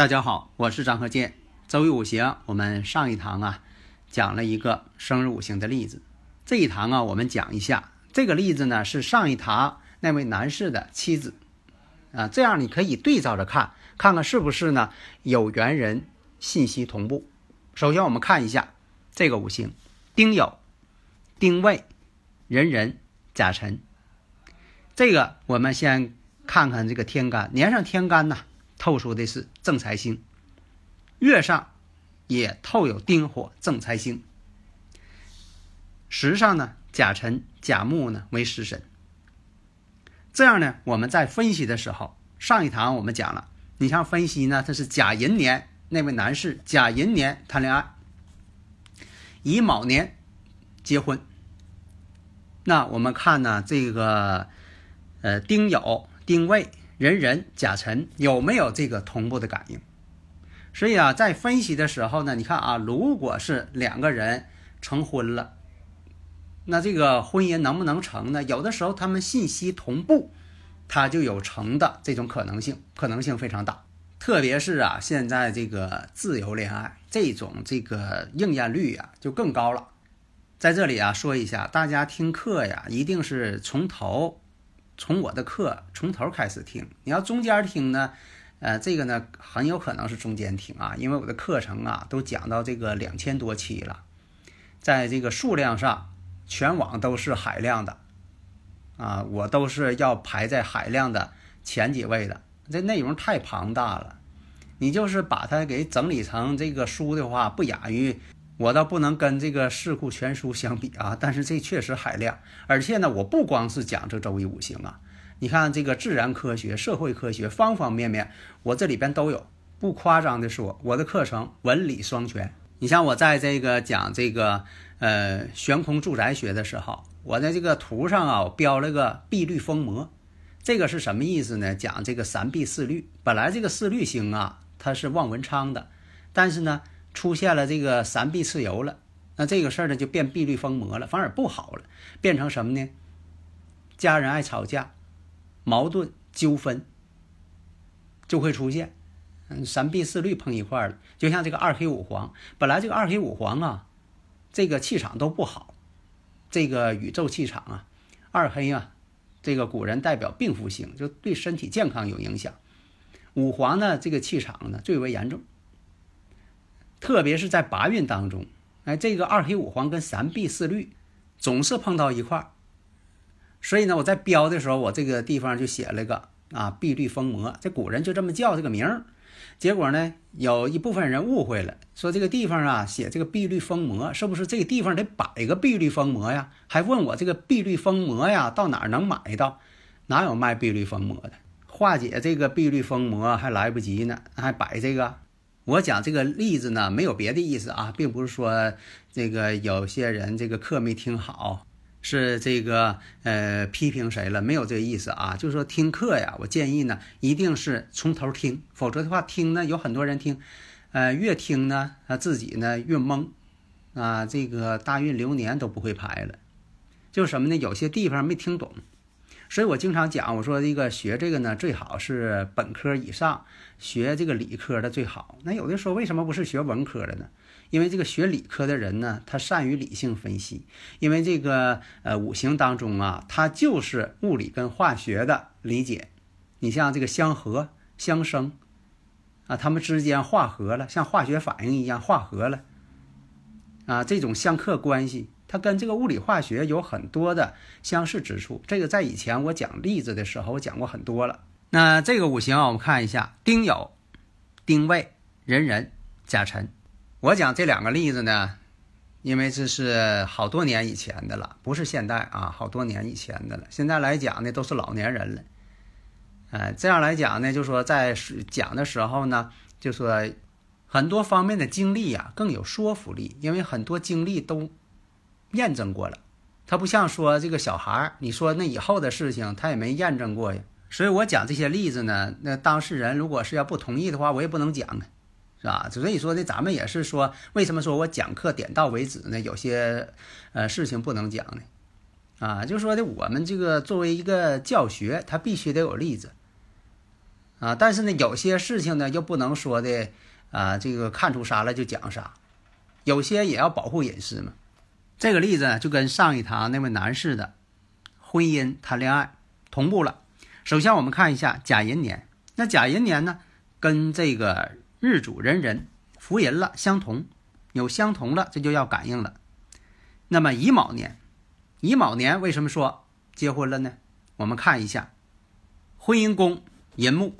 大家好，我是张和建。周易五行，我们上一堂啊讲了一个生日五行的例子。这一堂啊，我们讲一下这个例子呢，是上一堂那位男士的妻子啊。这样你可以对照着看，看看是不是呢有缘人信息同步。首先我们看一下这个五行：丁酉、丁未、壬壬、甲辰。这个我们先看看这个天干，年上天干呢。透出的是正财星，月上也透有丁火正财星。时上呢，甲辰、甲木呢为食神。这样呢，我们在分析的时候，上一堂我们讲了，你像分析呢，它是甲寅年那位男士甲寅年谈恋爱，乙卯年结婚。那我们看呢，这个呃丁酉、丁未。人人甲辰有没有这个同步的感应？所以啊，在分析的时候呢，你看啊，如果是两个人成婚了，那这个婚姻能不能成呢？有的时候他们信息同步，它就有成的这种可能性，可能性非常大。特别是啊，现在这个自由恋爱这种这个应验率呀就更高了。在这里啊，说一下，大家听课呀，一定是从头。从我的课从头开始听，你要中间听呢，呃，这个呢很有可能是中间听啊，因为我的课程啊都讲到这个两千多期了，在这个数量上，全网都是海量的，啊，我都是要排在海量的前几位的，这内容太庞大了，你就是把它给整理成这个书的话，不亚于。我倒不能跟这个《四库全书》相比啊，但是这确实海量，而且呢，我不光是讲这周易五行啊，你看这个自然科学、社会科学方方面面，我这里边都有。不夸张的说，我的课程文理双全。你像我在这个讲这个呃悬空住宅学的时候，我在这个图上啊，我标了个碧绿风魔，这个是什么意思呢？讲这个三碧四绿，本来这个四绿星啊，它是望文昌的，但是呢。出现了这个三碧蚩尤了，那这个事儿呢就变碧绿风魔了，反而不好了，变成什么呢？家人爱吵架，矛盾纠纷就会出现。嗯，三碧四绿碰一块儿了，就像这个二黑五黄，本来这个二黑五黄啊，这个气场都不好，这个宇宙气场啊，二黑啊，这个古人代表病符星，就对身体健康有影响。五黄呢，这个气场呢最为严重。特别是在八运当中，哎，这个二黑五黄跟三碧四绿总是碰到一块儿，所以呢，我在标的时候，我这个地方就写了个啊碧绿风魔，这古人就这么叫这个名儿。结果呢，有一部分人误会了，说这个地方啊写这个碧绿风魔，是不是这个地方得摆个碧绿风魔呀？还问我这个碧绿风魔呀到哪儿能买到？哪有卖碧绿风魔的？化解这个碧绿风魔还来不及呢，还摆这个？我讲这个例子呢，没有别的意思啊，并不是说这个有些人这个课没听好，是这个呃批评谁了，没有这个意思啊。就是说听课呀，我建议呢，一定是从头听，否则的话听呢，有很多人听，呃，越听呢，他自己呢越懵，啊，这个大运流年都不会排了，就是什么呢？有些地方没听懂。所以我经常讲，我说这个学这个呢，最好是本科以上，学这个理科的最好。那有的说，为什么不是学文科的呢？因为这个学理科的人呢，他善于理性分析。因为这个呃五行当中啊，它就是物理跟化学的理解。你像这个相合、相生啊，它们之间化合了，像化学反应一样化合了啊，这种相克关系。它跟这个物理化学有很多的相似之处，这个在以前我讲例子的时候我讲过很多了。那这个五行啊，我们看一下：丁酉、丁未、壬壬、甲辰。我讲这两个例子呢，因为这是好多年以前的了，不是现代啊，好多年以前的了。现在来讲呢，都是老年人了。哎，这样来讲呢，就说在讲的时候呢，就说很多方面的经历呀更有说服力，因为很多经历都验证过了。他不像说这个小孩儿，你说那以后的事情他也没验证过呀。所以我讲这些例子呢，那当事人如果是要不同意的话，我也不能讲啊，是吧？所以说呢，咱们也是说，为什么说我讲课点到为止呢？有些呃事情不能讲呢，啊，就说的我们这个作为一个教学，它必须得有例子。啊，但是呢，有些事情呢又不能说的啊，这个看出啥来就讲啥，有些也要保护隐私嘛。这个例子就跟上一堂那位男士的婚姻谈恋爱同步了。首先我们看一下甲寅年，那甲寅年呢跟这个日主壬壬福寅了相同，有相同了，这就要感应了。那么乙卯年，乙卯年为什么说结婚了呢？我们看一下婚姻宫。寅木、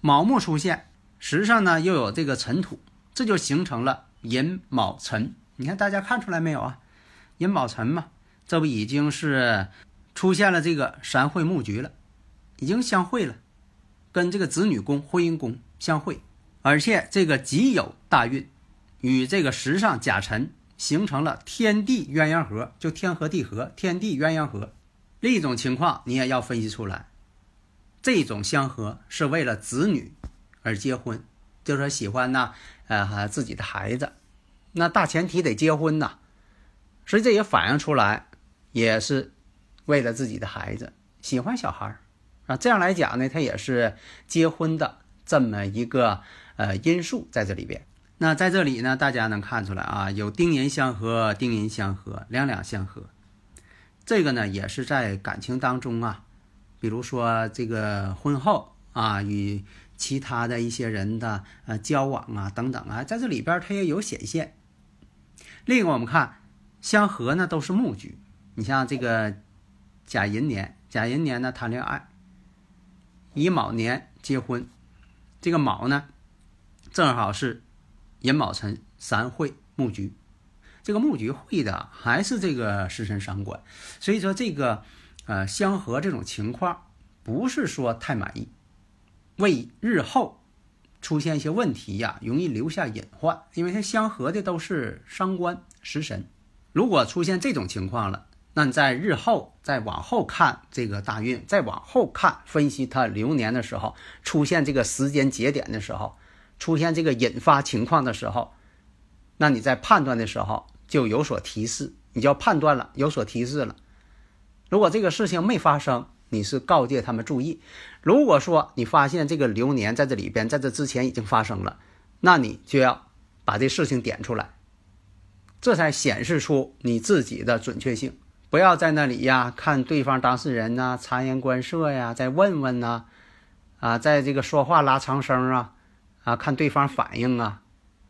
卯木出现，时上呢又有这个辰土，这就形成了寅卯辰。你看大家看出来没有啊？寅卯辰嘛，这不已经是出现了这个三会木局了，已经相会了，跟这个子女宫、婚姻宫相会，而且这个己酉大运与这个时上甲辰形成了天地鸳鸯合，就天合地合，天地鸳鸯合。另一种情况你也要分析出来。这种相合是为了子女而结婚，就是说喜欢呢，呃，自己的孩子，那大前提得结婚呐。所以这也反映出来，也是为了自己的孩子，喜欢小孩儿啊。这样来讲呢，他也是结婚的这么一个呃因素在这里边。那在这里呢，大家能看出来啊，有丁寅相合，丁寅相合，两两相合，这个呢也是在感情当中啊。比如说这个婚后啊，与其他的一些人的呃交往啊等等啊，在这里边它也有显现。另一个我们看相合呢都是木局，你像这个甲寅年，甲寅年呢谈恋爱，乙卯年结婚，这个卯呢正好是寅卯辰三会木局，这个木局会的还是这个食神伤官，所以说这个。呃，相合这种情况不是说太满意，为日后出现一些问题呀，容易留下隐患。因为它相合的都是伤官食神，如果出现这种情况了，那你在日后再往后看这个大运，再往后看分析它流年的时候，出现这个时间节点的时候，出现这个引发情况的时候，那你在判断的时候就有所提示，你就要判断了，有所提示了。如果这个事情没发生，你是告诫他们注意；如果说你发现这个流年在这里边，在这之前已经发生了，那你就要把这事情点出来，这才显示出你自己的准确性。不要在那里呀，看对方当事人呐，察言观色呀，再问问呐，啊，在这个说话拉长声啊，啊，看对方反应啊，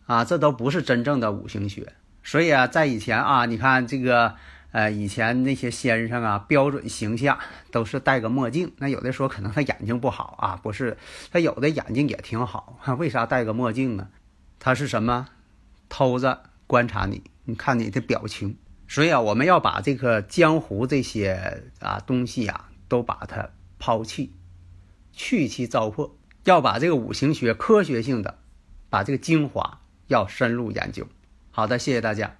啊，这都不是真正的五行学。所以啊，在以前啊，你看这个。呃，以前那些先生啊，标准形象都是戴个墨镜。那有的说可能他眼睛不好啊，不是，他有的眼睛也挺好。为啥戴个墨镜呢？他是什么？偷着观察你，你看你的表情。所以啊，我们要把这个江湖这些啊东西啊，都把它抛弃，去其糟粕。要把这个五行学科学性的，把这个精华要深入研究。好的，谢谢大家。